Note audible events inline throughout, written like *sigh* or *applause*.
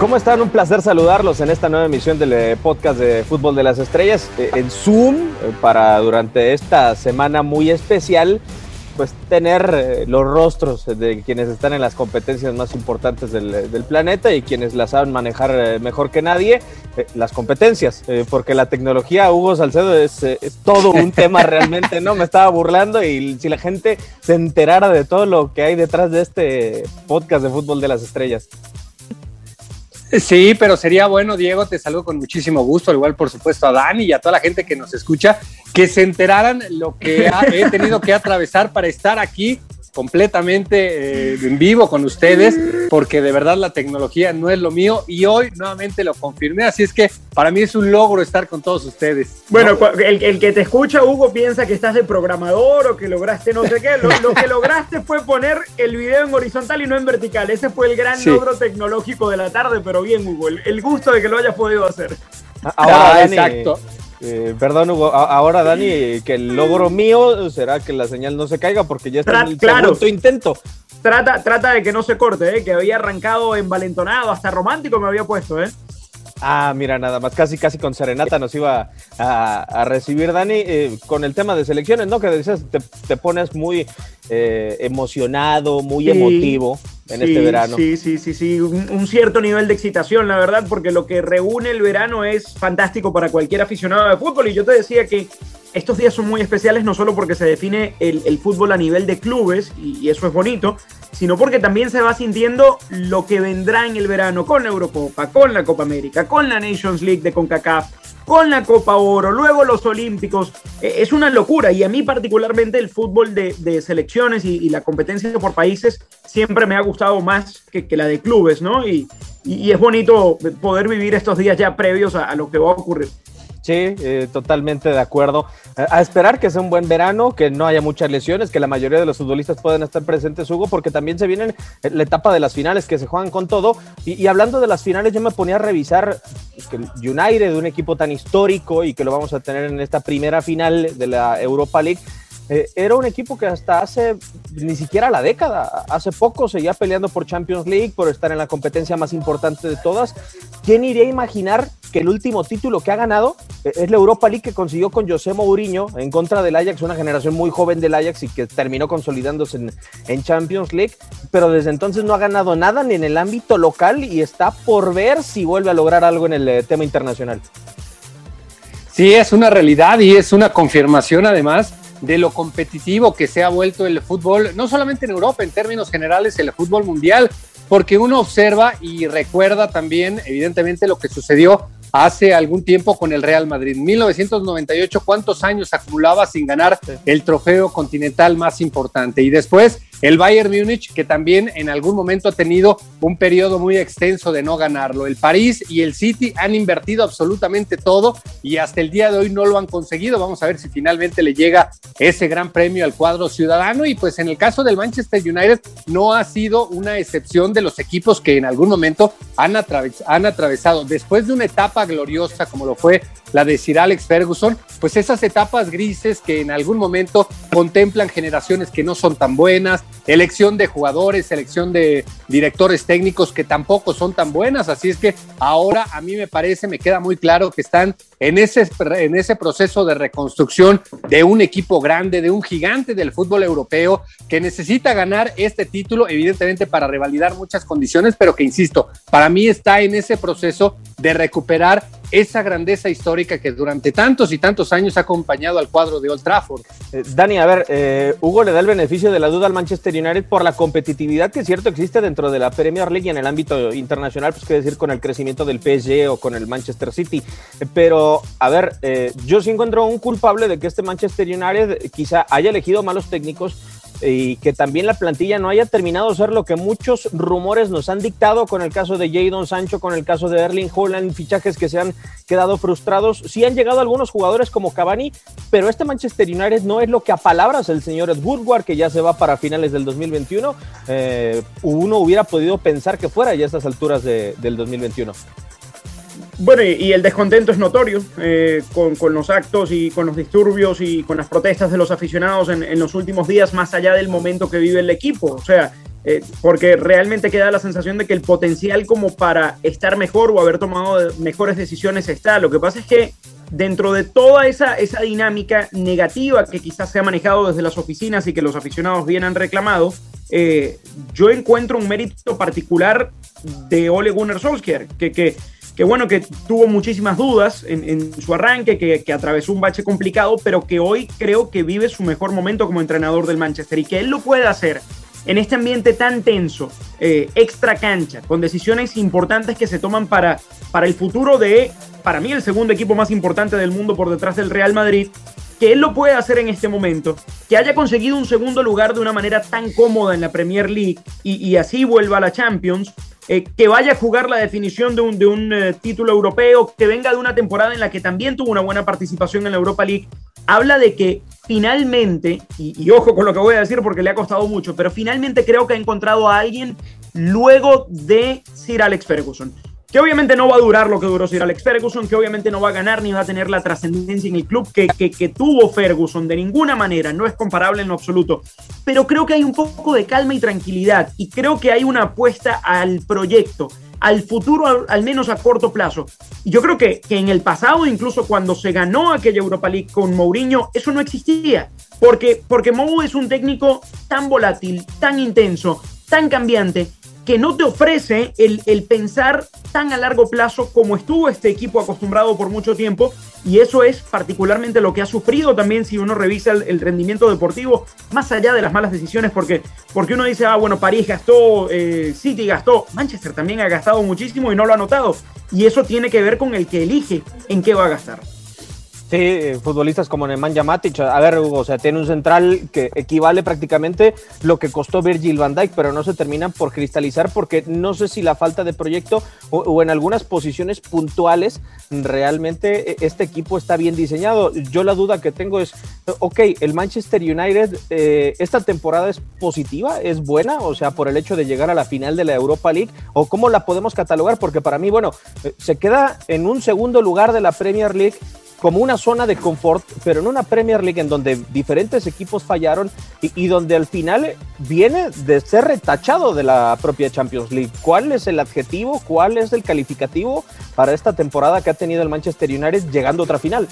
¿Cómo están? Un placer saludarlos en esta nueva emisión del eh, podcast de Fútbol de las Estrellas eh, en Zoom eh, para durante esta semana muy especial pues tener los rostros de quienes están en las competencias más importantes del, del planeta y quienes las saben manejar mejor que nadie, las competencias, porque la tecnología, Hugo Salcedo, es, es todo un *laughs* tema realmente, ¿no? Me estaba burlando y si la gente se enterara de todo lo que hay detrás de este podcast de Fútbol de las Estrellas. Sí, pero sería bueno, Diego, te saludo con muchísimo gusto, al igual por supuesto a Dani y a toda la gente que nos escucha, que se enteraran lo que he tenido que atravesar para estar aquí completamente eh, en vivo con ustedes, porque de verdad la tecnología no es lo mío y hoy nuevamente lo confirmé, así es que para mí es un logro estar con todos ustedes. Bueno, el, el que te escucha, Hugo, piensa que estás de programador o que lograste no sé qué. Lo, lo que lograste fue poner el video en horizontal y no en vertical. Ese fue el gran Sí. logro tecnológico de la tarde, pero bien, Hugo, el, el gusto de que lo hayas podido hacer. Ahora, Ah, Dani, exacto. Eh, perdón, Hugo. Ahora, Dani, que el logro mío será que la señal no se caiga porque ya está en el claro. segundo intento. Trata, trata de que no se corte, ¿eh? que había arrancado envalentonado, hasta romántico me había puesto, ¿eh? Ah, mira, nada más, casi, casi con serenata nos iba a, a recibir Dani eh, con el tema de selecciones, ¿no? Que decías, te, te pones muy eh, emocionado, muy Sí, emotivo en Sí, este verano. Sí, sí, sí, sí. Un, un cierto nivel de excitación, la verdad, porque lo que reúne el verano es fantástico para cualquier aficionado de fútbol. Y yo te decía que estos días son muy especiales, no solo porque se define el, el fútbol a nivel de clubes, y, y eso es bonito, sino porque también se va sintiendo lo que vendrá en el verano con la Eurocopa, con la Copa América, con la Nations League de CONCACAF, con la Copa Oro, luego los Olímpicos. Eh, Es una locura y a mí particularmente el fútbol de, selecciones y, la competencia por países siempre me ha gustado más que, la de clubes, ¿no? Y, es bonito poder vivir estos días ya previos a lo que va a ocurrir. Sí, eh, totalmente de acuerdo. A, a esperar que sea un buen verano, que no haya muchas lesiones, que la mayoría de los futbolistas puedan estar presentes, Hugo, porque también se viene la etapa de las finales que se juegan con todo. Y, hablando de las finales, yo me ponía a revisar pues, que United, un equipo tan histórico y que lo vamos a tener en esta primera final de la Europa League, eh, era un equipo que hasta hace ni siquiera la década, hace poco seguía peleando por Champions League, por estar en la competencia más importante de todas. ¿Quién iría a imaginar que el último título que ha ganado eh, es la Europa League que consiguió con José Mourinho en contra del Ajax, una generación muy joven del Ajax y que terminó consolidándose en, en Champions League, pero desde entonces no ha ganado nada ni en el ámbito local y está por ver si vuelve a lograr algo en el eh, tema internacional. Sí, es una realidad y es una confirmación además de lo competitivo que se ha vuelto el fútbol, no solamente en Europa, en términos generales, el fútbol mundial, porque uno observa y recuerda también, evidentemente, lo que sucedió hace algún tiempo con el Real Madrid. 1998, ¿cuántos años acumulaba sin ganar el trofeo continental más importante? Y después el Bayern Múnich, que también en algún momento ha tenido un periodo muy extenso de no ganarlo. El París y el City han invertido absolutamente todo y hasta el día de hoy no lo han conseguido. Vamos a ver si finalmente le llega ese gran premio al cuadro ciudadano. Y pues en el caso del Manchester United no ha sido una excepción de los equipos que en algún momento han, han atravesado. Después de una etapa gloriosa como lo fue la de Sir Alex Ferguson, pues esas etapas grises que en algún momento contemplan generaciones que no son tan buenas, elección de jugadores, elección de directores técnicos que tampoco son tan buenas. Así es que ahora a mí me parece, me queda muy claro que están en ese, en ese proceso de reconstrucción de un equipo grande, de un gigante del fútbol europeo que necesita ganar este título, evidentemente para revalidar muchas condiciones, pero que, insisto, para mí está en ese proceso de recuperar esa grandeza histórica que durante tantos y tantos años ha acompañado al cuadro de Old Trafford. Eh, Dani, a ver, eh, Hugo le da el beneficio de la duda al Manchester United por la competitividad que es cierto existe dentro de la Premier League y en el ámbito internacional, pues qué decir con el crecimiento del PSG o con el Manchester City. Eh, A ver, eh, yo sí encuentro un culpable de que este Manchester United quizá haya elegido malos técnicos y que también la plantilla no haya terminado de ser lo que muchos rumores nos han dictado con el caso de Jadon Sancho, con el caso de Erling Holland, fichajes que se han quedado frustrados. Sí han llegado algunos jugadores como Cavani, pero este Manchester United no es lo que a palabras el señor Ed Woodward, que ya se va para finales del 2021, eh, uno hubiera podido pensar que fuera ya a estas alturas de, del 2021. Bueno, y, el descontento es notorio eh, con, los actos y con los disturbios y con las protestas de los aficionados en, los últimos días, más allá del momento que vive el equipo. O sea, eh, porque realmente queda la sensación de que el potencial como para estar mejor o haber tomado mejores decisiones está. Lo que pasa es que dentro de toda esa, esa dinámica negativa que quizás se ha manejado desde las oficinas y que los aficionados vienen reclamado, eh, yo encuentro un mérito particular de Ole Gunnar Solskjaer, que, que que bueno, que tuvo muchísimas dudas en, su arranque, que, atravesó un bache complicado, pero que hoy creo que vive su mejor momento como entrenador del Manchester y que él lo puede hacer en este ambiente tan tenso, eh, extra cancha, con decisiones importantes que se toman para, para el futuro de, para mí, el segundo equipo más importante del mundo por detrás del Real Madrid, que él lo puede hacer en este momento, que haya conseguido un segundo lugar de una manera tan cómoda en la Premier League y así vuelva a la Champions, eh, que vaya a jugar la definición de un, de un eh, título europeo, que venga de una temporada en la que también tuvo una buena participación en la Europa League, habla de que finalmente, y, ojo con lo que voy a decir porque le ha costado mucho, pero finalmente creo que ha encontrado a alguien luego de Sir Alex Ferguson que obviamente no va a durar lo que duró Sir Alex Ferguson, que obviamente no va a ganar ni va a tener la trascendencia en el club que, que, tuvo Ferguson de ninguna manera, no es comparable en lo absoluto, pero creo que hay un poco de calma y tranquilidad y creo que hay una apuesta al proyecto, al futuro al, menos a corto plazo. Y yo creo que, que en el pasado, incluso cuando se ganó aquella Europa League con Mourinho, eso no existía, porque, porque Mou es un técnico tan volátil, tan intenso, tan cambiante, que no te ofrece el, el, pensar tan a largo plazo como estuvo este equipo acostumbrado por mucho tiempo. Y eso es particularmente lo que ha sufrido también si uno revisa el, rendimiento deportivo más allá de las malas decisiones porque, porque uno dice, ah, bueno, París gastó, eh, City gastó, Manchester también ha gastado muchísimo y no lo ha notado. Y eso tiene que ver con el que elige en qué va a gastar. Sí, futbolistas como Nemanja Matic. A ver, Hugo, o sea, tiene un central que equivale prácticamente lo que costó Virgil van Dijk, pero no se terminan por cristalizar porque no sé si la falta de proyecto o, en algunas posiciones puntuales realmente e, este equipo está bien diseñado. Yo la duda que tengo es, ok, el Manchester United eh, esta temporada es positiva, es buena, o sea, por el hecho de llegar a la final de la Europa League, o cómo la podemos catalogar, porque para mí, bueno, eh, se queda en un segundo lugar de la Premier League como una zona de confort, pero en una Premier League en donde diferentes equipos fallaron y, donde al final viene de ser retachado de la propia Champions League. ¿Cuál es el adjetivo? ¿Cuál es el calificativo para esta temporada que ha tenido el Manchester United llegando a otra final?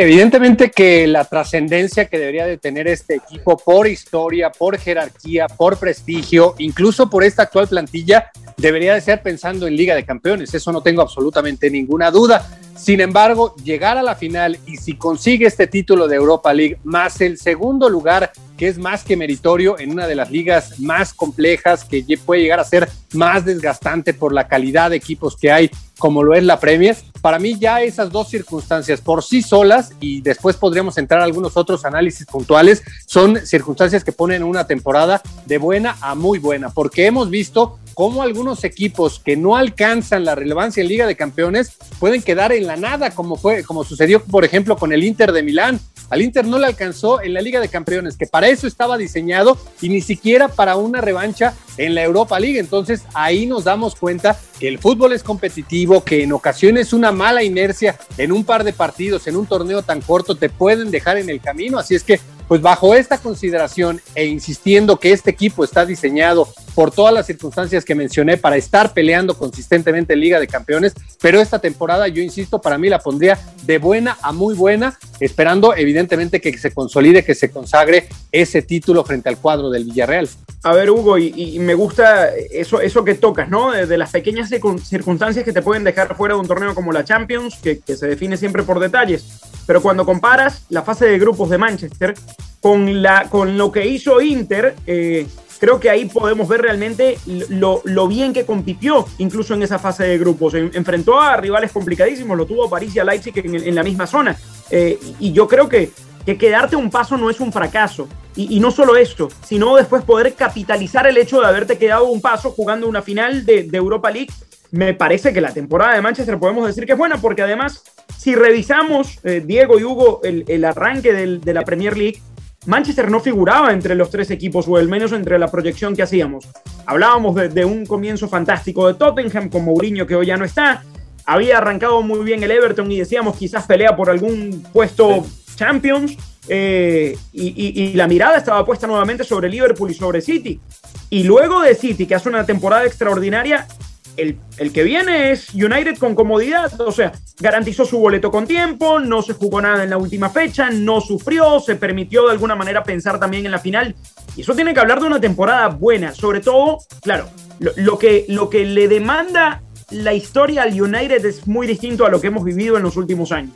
evidentemente que la trascendencia que debería de tener este equipo por historia, por jerarquía, por prestigio, incluso por esta actual plantilla, debería de ser pensando en Liga de Campeones. Eso no tengo absolutamente ninguna duda. Sin embargo, llegar a la final y si consigue este título de Europa League más el segundo lugar, que es más que meritorio en una de las ligas más complejas, que puede llegar a ser más desgastante por la calidad de equipos que hay, como lo es la Premier, para mí ya esas dos circunstancias por sí solas, y después podríamos entrar a algunos otros análisis puntuales, son circunstancias que ponen una temporada de buena a muy buena, porque hemos visto cómo algunos equipos que no alcanzan la relevancia en Liga de Campeones pueden quedar en la nada, como fue, como sucedió, por ejemplo, con el Inter de Milán. Al Inter no le alcanzó en la Liga de Campeones, que para eso estaba diseñado y ni siquiera para una revancha en la Europa League. Entonces ahí nos damos cuenta que el fútbol es competitivo, que en ocasiones una mala inercia en un par de partidos, en un torneo tan corto, te pueden dejar en el camino. Así es que pues bajo esta consideración e insistiendo que este equipo está diseñado por todas las circunstancias que mencioné para estar peleando consistentemente en Liga de Campeones, pero esta temporada yo insisto, para mí la pondría de buena a muy buena, esperando evidentemente que se consolide, que se consagre ese título frente al cuadro del Villarreal. A ver, Hugo, y, me gusta eso, eso que tocas, ¿no? De, las pequeñas circunstancias que te pueden dejar fuera de un torneo como la Champions, que, que se define siempre por detalles. Pero cuando comparas la fase de grupos de Manchester con, la, con lo que hizo Inter, eh, creo que ahí podemos ver realmente lo, bien que compitió, incluso en esa fase de grupos. enfrentó a rivales complicadísimos, lo tuvo París y a Leipzig en, la misma zona. Eh, y yo creo que, que quedarte un paso no es un fracaso. Y, no solo esto, sino después poder capitalizar el hecho de haberte quedado un paso jugando una final de, Europa League. Me parece que la temporada de Manchester podemos decir que es buena, porque además, si revisamos, eh, Diego y Hugo, el, arranque de la Premier League, Manchester no figuraba entre los tres equipos, o al menos entre la proyección que hacíamos. Hablábamos de, un comienzo fantástico de Tottenham con Mourinho, que hoy ya no está. Había arrancado muy bien el Everton y decíamos quizás pelea por algún puesto Champions. Eh, y, la mirada estaba puesta nuevamente sobre Liverpool y sobre City. Y luego de City, que hace una temporada extraordinaria, el, que viene es United con comodidad, o sea, garantizó su boleto con tiempo, no se jugó nada en la última fecha, no sufrió, se permitió de alguna manera pensar también en la final. Y eso tiene que hablar de una temporada buena, sobre todo, claro, lo, que, lo que le demanda la historia al United es muy distinto a lo que hemos vivido en los últimos años.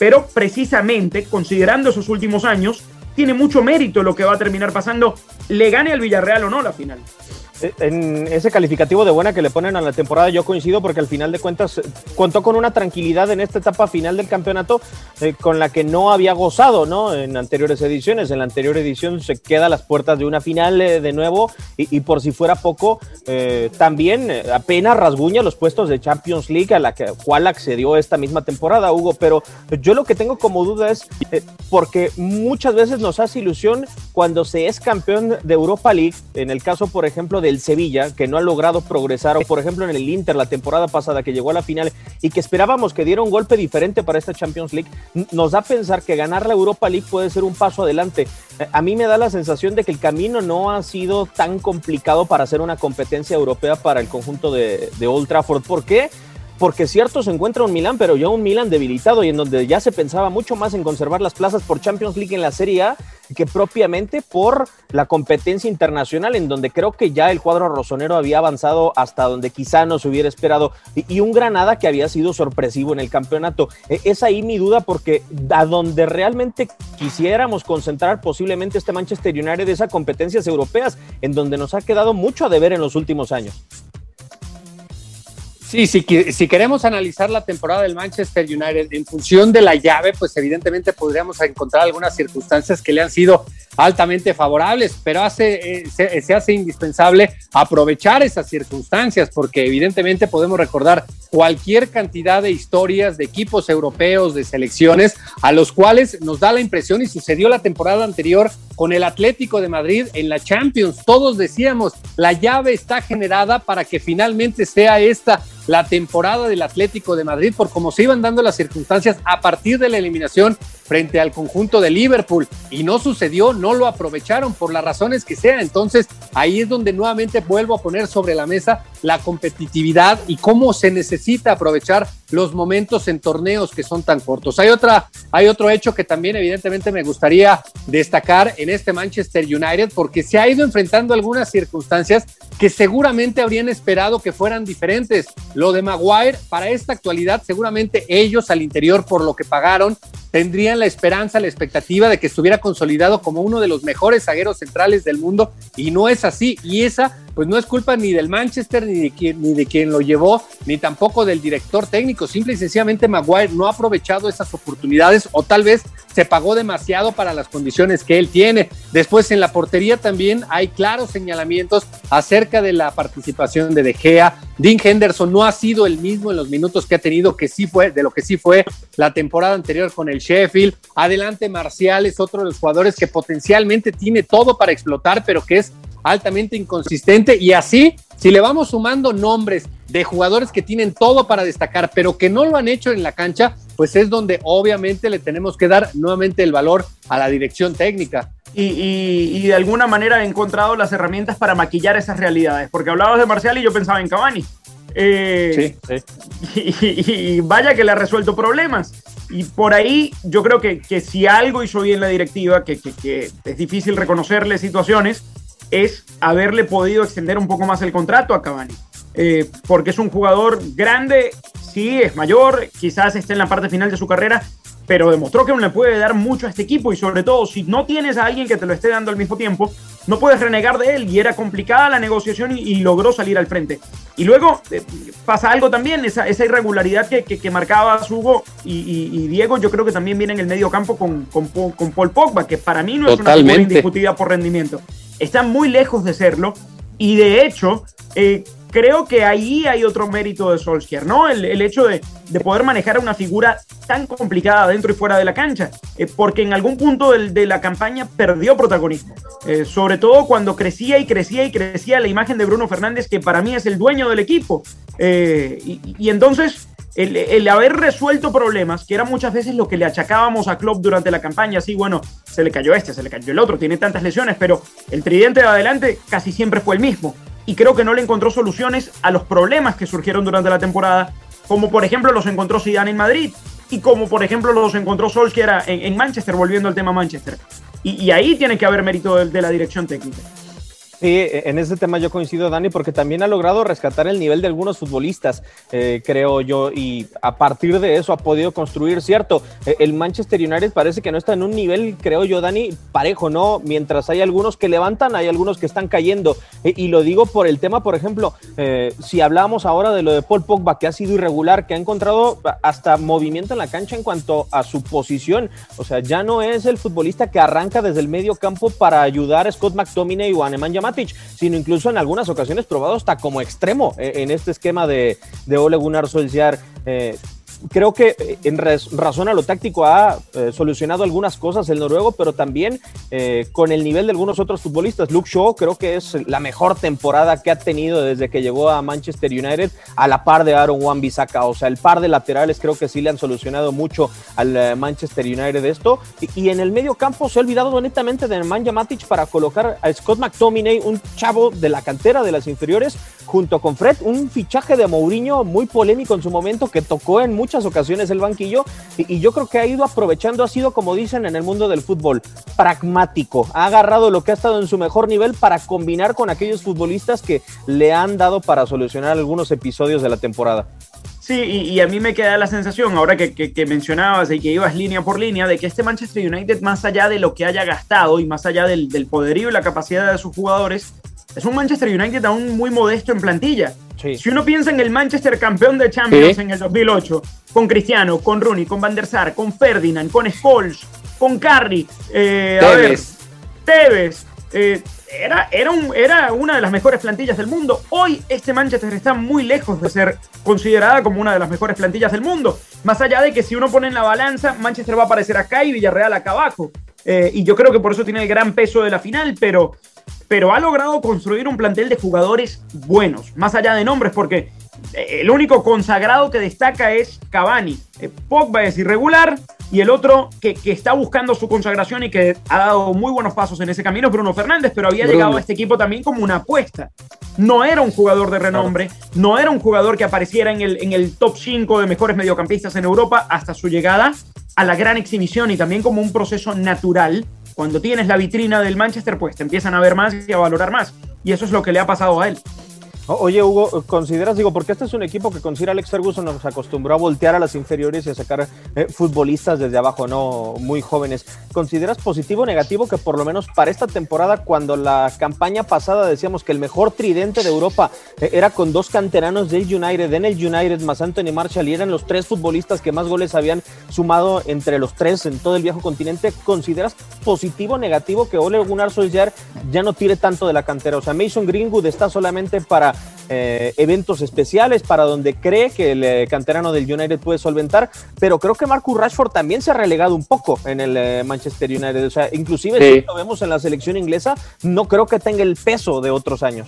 Pero precisamente, considerando esos últimos años, tiene mucho mérito lo que va a terminar pasando, le gane al Villarreal o no la final en ese calificativo de buena que le ponen a la temporada, yo coincido porque al final de cuentas eh, contó con una tranquilidad en esta etapa final del campeonato eh, con la que no había gozado ¿no? en anteriores ediciones. En la anterior edición se queda a las puertas de una final eh, de nuevo y, por si fuera poco, también apenas rasguña los puestos de Champions League a la que, cual accedió esta misma temporada, Hugo. Pero yo lo que tengo como duda es porque muchas veces nos hace ilusión cuando se es campeón de Europa League, en el caso, por ejemplo, de el Sevilla, que no ha logrado progresar, o por ejemplo en el Inter la temporada pasada que llegó a la final y que esperábamos que diera un golpe diferente para esta Champions League, nos da a pensar que ganar la Europa League puede ser un paso adelante. Eh, a mí me da la sensación de que el camino no ha sido tan complicado para hacer una competencia europea para el conjunto de, de Old Trafford. ¿Por qué? porque cierto se encuentra un Milan, pero ya un Milan debilitado y en donde ya se pensaba mucho más en conservar las plazas por Champions League en la Serie A que propiamente por la competencia internacional, en donde creo que ya el cuadro rosonero había avanzado hasta donde quizá nos hubiera esperado, y, un Granada que había sido sorpresivo en el campeonato. E, es ahí mi duda, porque a donde realmente quisiéramos concentrar posiblemente este Manchester United esas competencias europeas, en donde nos ha quedado mucho a deber en los últimos años. Sí, sí, si queremos analizar la temporada del Manchester United en función de la llave, pues evidentemente podríamos encontrar algunas circunstancias que le han sido altamente favorables, pero hace, eh, se, hace indispensable aprovechar esas circunstancias porque evidentemente podemos recordar cualquier cantidad de historias de equipos europeos, de selecciones, a los cuales nos da la impresión y sucedió la temporada anterior con el Atlético de Madrid en la Champions. Todos decíamos, la llave está generada para que finalmente sea esta la temporada del Atlético de Madrid por cómo se iban dando las circunstancias a partir de la eliminación frente al conjunto de Liverpool y no sucedió, no lo aprovecharon por las razones que sea. Entonces ahí es donde nuevamente vuelvo a poner sobre la mesa la competitividad y cómo se necesita aprovechar los momentos en torneos que son tan cortos. Hay otra, hay otro hecho que también evidentemente me gustaría destacar en este Manchester United porque se ha ido enfrentando algunas circunstancias que seguramente habrían esperado que fueran diferentes. Lo de Maguire para esta actualidad seguramente ellos al interior por lo que pagaron tendrían la esperanza, la expectativa de que estuviera consolidado como uno de los mejores zagueros centrales del mundo y no es así. Y esa pues no es culpa ni del Manchester, ni de quien, ni de quien lo llevó, ni tampoco del director técnico. Simple y sencillamente Maguire no ha aprovechado esas oportunidades o tal vez se pagó demasiado para las condiciones que él tiene. Después en la portería también hay claros señalamientos acerca de la participación de De Gea. Dean Henderson no ha sido el mismo en los minutos que ha tenido, que sí fue, de lo que sí fue la temporada anterior con el Sheffield. Adelante Marcial es otro de los jugadores que potencialmente tiene todo para explotar, pero que es altamente inconsistente y así, si le vamos sumando nombres de jugadores que tienen todo para destacar, pero que no lo han hecho en la cancha, pues es donde obviamente le tenemos que dar nuevamente el valor a la dirección técnica. Y, de alguna manera he encontrado las herramientas para maquillar esas realidades, porque hablabas de Marcial y yo pensaba en Cavani. Eh, sí, *laughs* sí. Y, vaya que le ha resuelto problemas. Y por ahí yo creo que, que si algo hizo bien la directiva, que, que es difícil reconocerle situaciones, es haberle podido extender un poco más el contrato a Cavani. Eh, porque es un jugador grande, sí, es mayor, quizás esté en la parte final de su carrera, pero demostró que no le puede dar mucho a este equipo y sobre todo si no tienes a alguien que te lo esté dando al mismo tiempo, no puedes renegar de él y era complicada la negociación y, logró salir al frente. Y luego eh, pasa algo también, esa, esa irregularidad que, que, marcaba Hugo y, Diego, yo creo que también viene en el medio campo con, con, con Paul Pogba, que para mí no es una figura indiscutida por rendimiento. Están muy lejos de serlo y de hecho... Eh, creo que ahí hay otro mérito de Solskjaer, ¿no? El, hecho de, poder manejar a una figura tan complicada dentro y fuera de la cancha, eh, porque en algún punto de la campaña perdió protagonismo, eh, sobre todo cuando crecía y crecía y crecía la imagen de Bruno Fernández, que para mí es el dueño del equipo. Eh, y, entonces... El, el, haber resuelto problemas, que era muchas veces lo que le achacábamos a Klopp durante la campaña, sí, bueno, se le cayó este, se le cayó el otro, tiene tantas lesiones, pero el tridente de adelante casi siempre fue el mismo y creo que no le encontró soluciones a los problemas que surgieron durante la temporada, como por ejemplo los encontró Zidane en Madrid y como por ejemplo los encontró Solskjaer en, en Manchester, volviendo al tema Manchester. Y, ahí tiene que haber mérito de la dirección técnica. Sí, en ese tema yo coincido, Dani, porque también ha logrado rescatar el nivel de algunos futbolistas, eh, creo yo, y a partir de eso ha podido construir, cierto, eh, el Manchester United parece que no está en un nivel, creo yo, Dani, parejo, ¿no? Mientras hay algunos que levantan, hay algunos que están cayendo, eh, y lo digo por el tema, por ejemplo, si hablamos ahora de lo de Paul Pogba, que ha sido irregular, que ha encontrado hasta movimiento en la cancha en cuanto a su posición, o sea, ya no es el futbolista que arranca desde el medio campo para ayudar a Scott McTominay o a Nemanja sino incluso en algunas ocasiones probado hasta como extremo eh, en este esquema de, de Ole Gunnar. Eh, creo que eh, en razón a lo táctico ha eh, solucionado algunas cosas el noruego, pero también eh, con el nivel de algunos otros futbolistas. Luke Shaw creo que es la mejor temporada que ha tenido desde que llegó a Manchester United, a la par de Aaron Wan-Bissaka. O sea, el par de laterales creo que sí le han solucionado mucho al Manchester United esto. Y, en el medio campo se ha olvidado netamente de Nemanja Matic para colocar a Scott McTominay, un chavo de la cantera de las inferiores, junto con Fred, un fichaje de Mourinho muy polémico en su momento que tocó en muchas ocasiones el banquillo y, yo creo que ha ido aprovechando, ha sido como dicen en el mundo del fútbol, pragmático, ha agarrado lo que ha estado en su mejor nivel para combinar con aquellos futbolistas que le han dado para solucionar algunos episodios de la temporada. Sí, y, a mí me queda la sensación, ahora que, mencionabas y que ibas línea por línea, de que este Manchester United, más allá de lo que haya gastado y más allá del poderío y la capacidad de sus jugadores, es un Manchester United aún muy modesto en plantilla. Si uno piensa en el Manchester campeón de Champions en el 2008, con Cristiano, con Rooney, con Van der Sar, con Ferdinand, con Scholes, con Carri, eh, Tevez. Tevez eh, era, era, un, era una de las mejores plantillas del mundo. Hoy este Manchester está muy lejos de ser considerada como una de las mejores plantillas del mundo. Más allá de que si uno pone en la balanza, Manchester va a aparecer acá y Villarreal acá abajo. Eh, y yo creo que por eso tiene el gran peso de la final, pero pero ha logrado construir un plantel de jugadores buenos, más allá de nombres, porque eh, el único consagrado que destaca es Cavani. Eh, Pogba es irregular y el otro que, está buscando su consagración y que ha dado muy buenos pasos en ese camino es Bruno Fernández, pero había llegado a este equipo también como una apuesta. No era un jugador de renombre, no era un jugador que apareciera en el, en el top 5 de mejores mediocampistas en Europa hasta su llegada a la gran exhibición y también como un proceso natural cuando tienes la vitrina del Manchester, pues te empiezan a ver más y a valorar más. Y eso es lo que le ha pasado a él. Oye, Hugo, ¿consideras, digo, porque este es un equipo que considera Alex Ferguson nos acostumbró a voltear a las inferiores y a sacar eh, futbolistas desde abajo, no muy jóvenes? ¿Consideras positivo o negativo que por lo menos para esta temporada, cuando la campaña pasada decíamos que el mejor tridente de Europa eh, era con dos canteranos del United, en el United, más Anthony Marshall, y eran los tres futbolistas que más goles habían sumado entre los tres en todo el viejo continente, ¿consideras positivo o negativo que Ole Gunnar Solskjaer ya no tire tanto de la cantera? O sea, Mason Greenwood está solamente para eh, eventos especiales para donde cree que el eh, canterano del United puede solventar, pero creo que Marcus Rashford también se ha relegado un poco en el eh, Manchester United, o sea, inclusive si lo vemos en la selección inglesa, no creo que tenga el peso de otros años.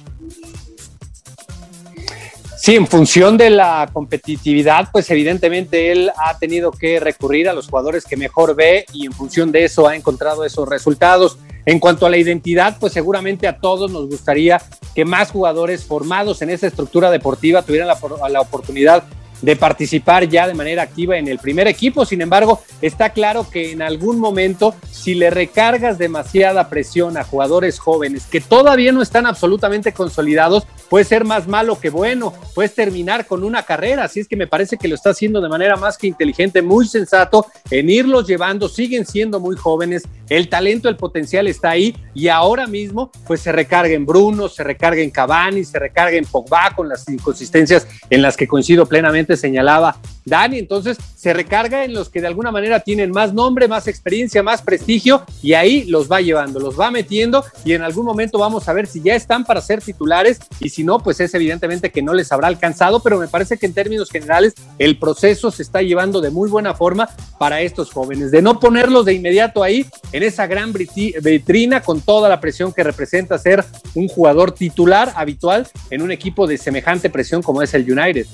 Sí, en función de la competitividad, pues evidentemente él ha tenido que recurrir a los jugadores que mejor ve y en función de eso ha encontrado esos resultados. En cuanto a la identidad, pues seguramente a todos nos gustaría que más jugadores formados en esa estructura deportiva tuvieran la, oportunidad de participar ya de manera activa en el primer equipo. Sin embargo, está claro que en algún momento, si le recargas demasiada presión a jugadores jóvenes que todavía no están absolutamente consolidados, puede ser más malo que bueno, puedes terminar con una carrera. Así es que me parece que lo está haciendo de manera más que inteligente, muy sensato, en irlos llevando, siguen siendo muy jóvenes, el talento, el potencial está ahí y ahora mismo pues se recarga en Bruno, se recarga en Cavani, se recarga en Pogba con las inconsistencias en las que coincido plenamente señalaba Dani, entonces se recarga en los que de alguna manera tienen más nombre, más experiencia, más prestigio y ahí los va llevando, los va metiendo y en algún momento vamos a ver si ya están para ser titulares y si no, pues es evidentemente que no les habrá alcanzado, pero me parece que en términos generales el proceso se está llevando de muy buena forma para estos jóvenes, de no ponerlos de inmediato ahí en esa gran vitrina con toda la presión que representa ser un jugador titular habitual en un equipo de semejante presión como es el United.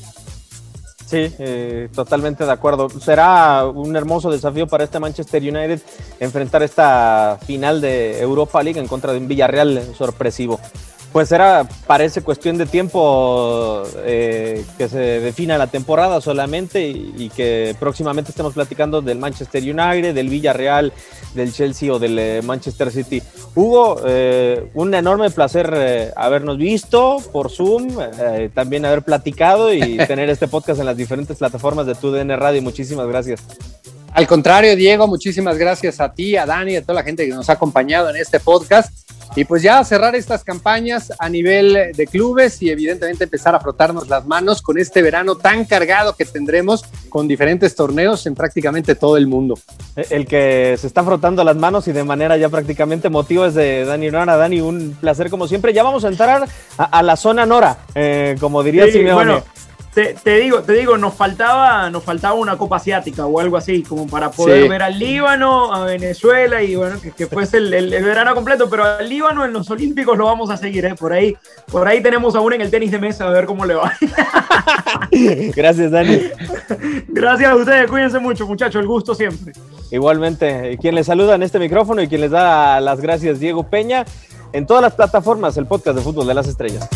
Sí, eh, totalmente de acuerdo. Será un hermoso desafío para este Manchester United enfrentar esta final de Europa League en contra de un Villarreal sorpresivo. Pues era, parece cuestión de tiempo eh, que se defina la temporada solamente y, que próximamente estemos platicando del Manchester United, del Villarreal, del Chelsea o del eh, Manchester City. Hugo, eh, un enorme placer habernos visto por Zoom, también haber platicado y *laughs* tener este podcast en las diferentes plataformas de TUDN Radio. Muchísimas gracias. Al contrario, Diego, muchísimas gracias a ti, a Dani, a toda la gente que nos ha acompañado en este podcast. Y pues ya cerrar estas campañas a nivel de clubes y evidentemente empezar a frotarnos las manos con este verano tan cargado que tendremos con diferentes torneos en prácticamente todo el mundo. El que se está frotando las manos y de manera ya prácticamente motivo es de Dani Nora. Dani, un placer como siempre. Ya vamos a entrar a, la zona Nora, eh, como diría sí, Simeone. Te, digo, te digo, nos faltaba, nos faltaba una copa asiática o algo así, como para poder ver al Líbano, a Venezuela y bueno, que, fuese el, verano completo, pero al Líbano en los Olímpicos lo vamos a seguir, ¿eh? por ahí, por ahí tenemos aún en el tenis de mesa a ver cómo le va. *laughs* Gracias, Dani. Gracias a ustedes, cuídense mucho, muchachos, el gusto siempre. Igualmente, quien les saluda en este micrófono y quien les da las gracias, Diego Peña, en todas las plataformas, el podcast de Fútbol de las Estrellas.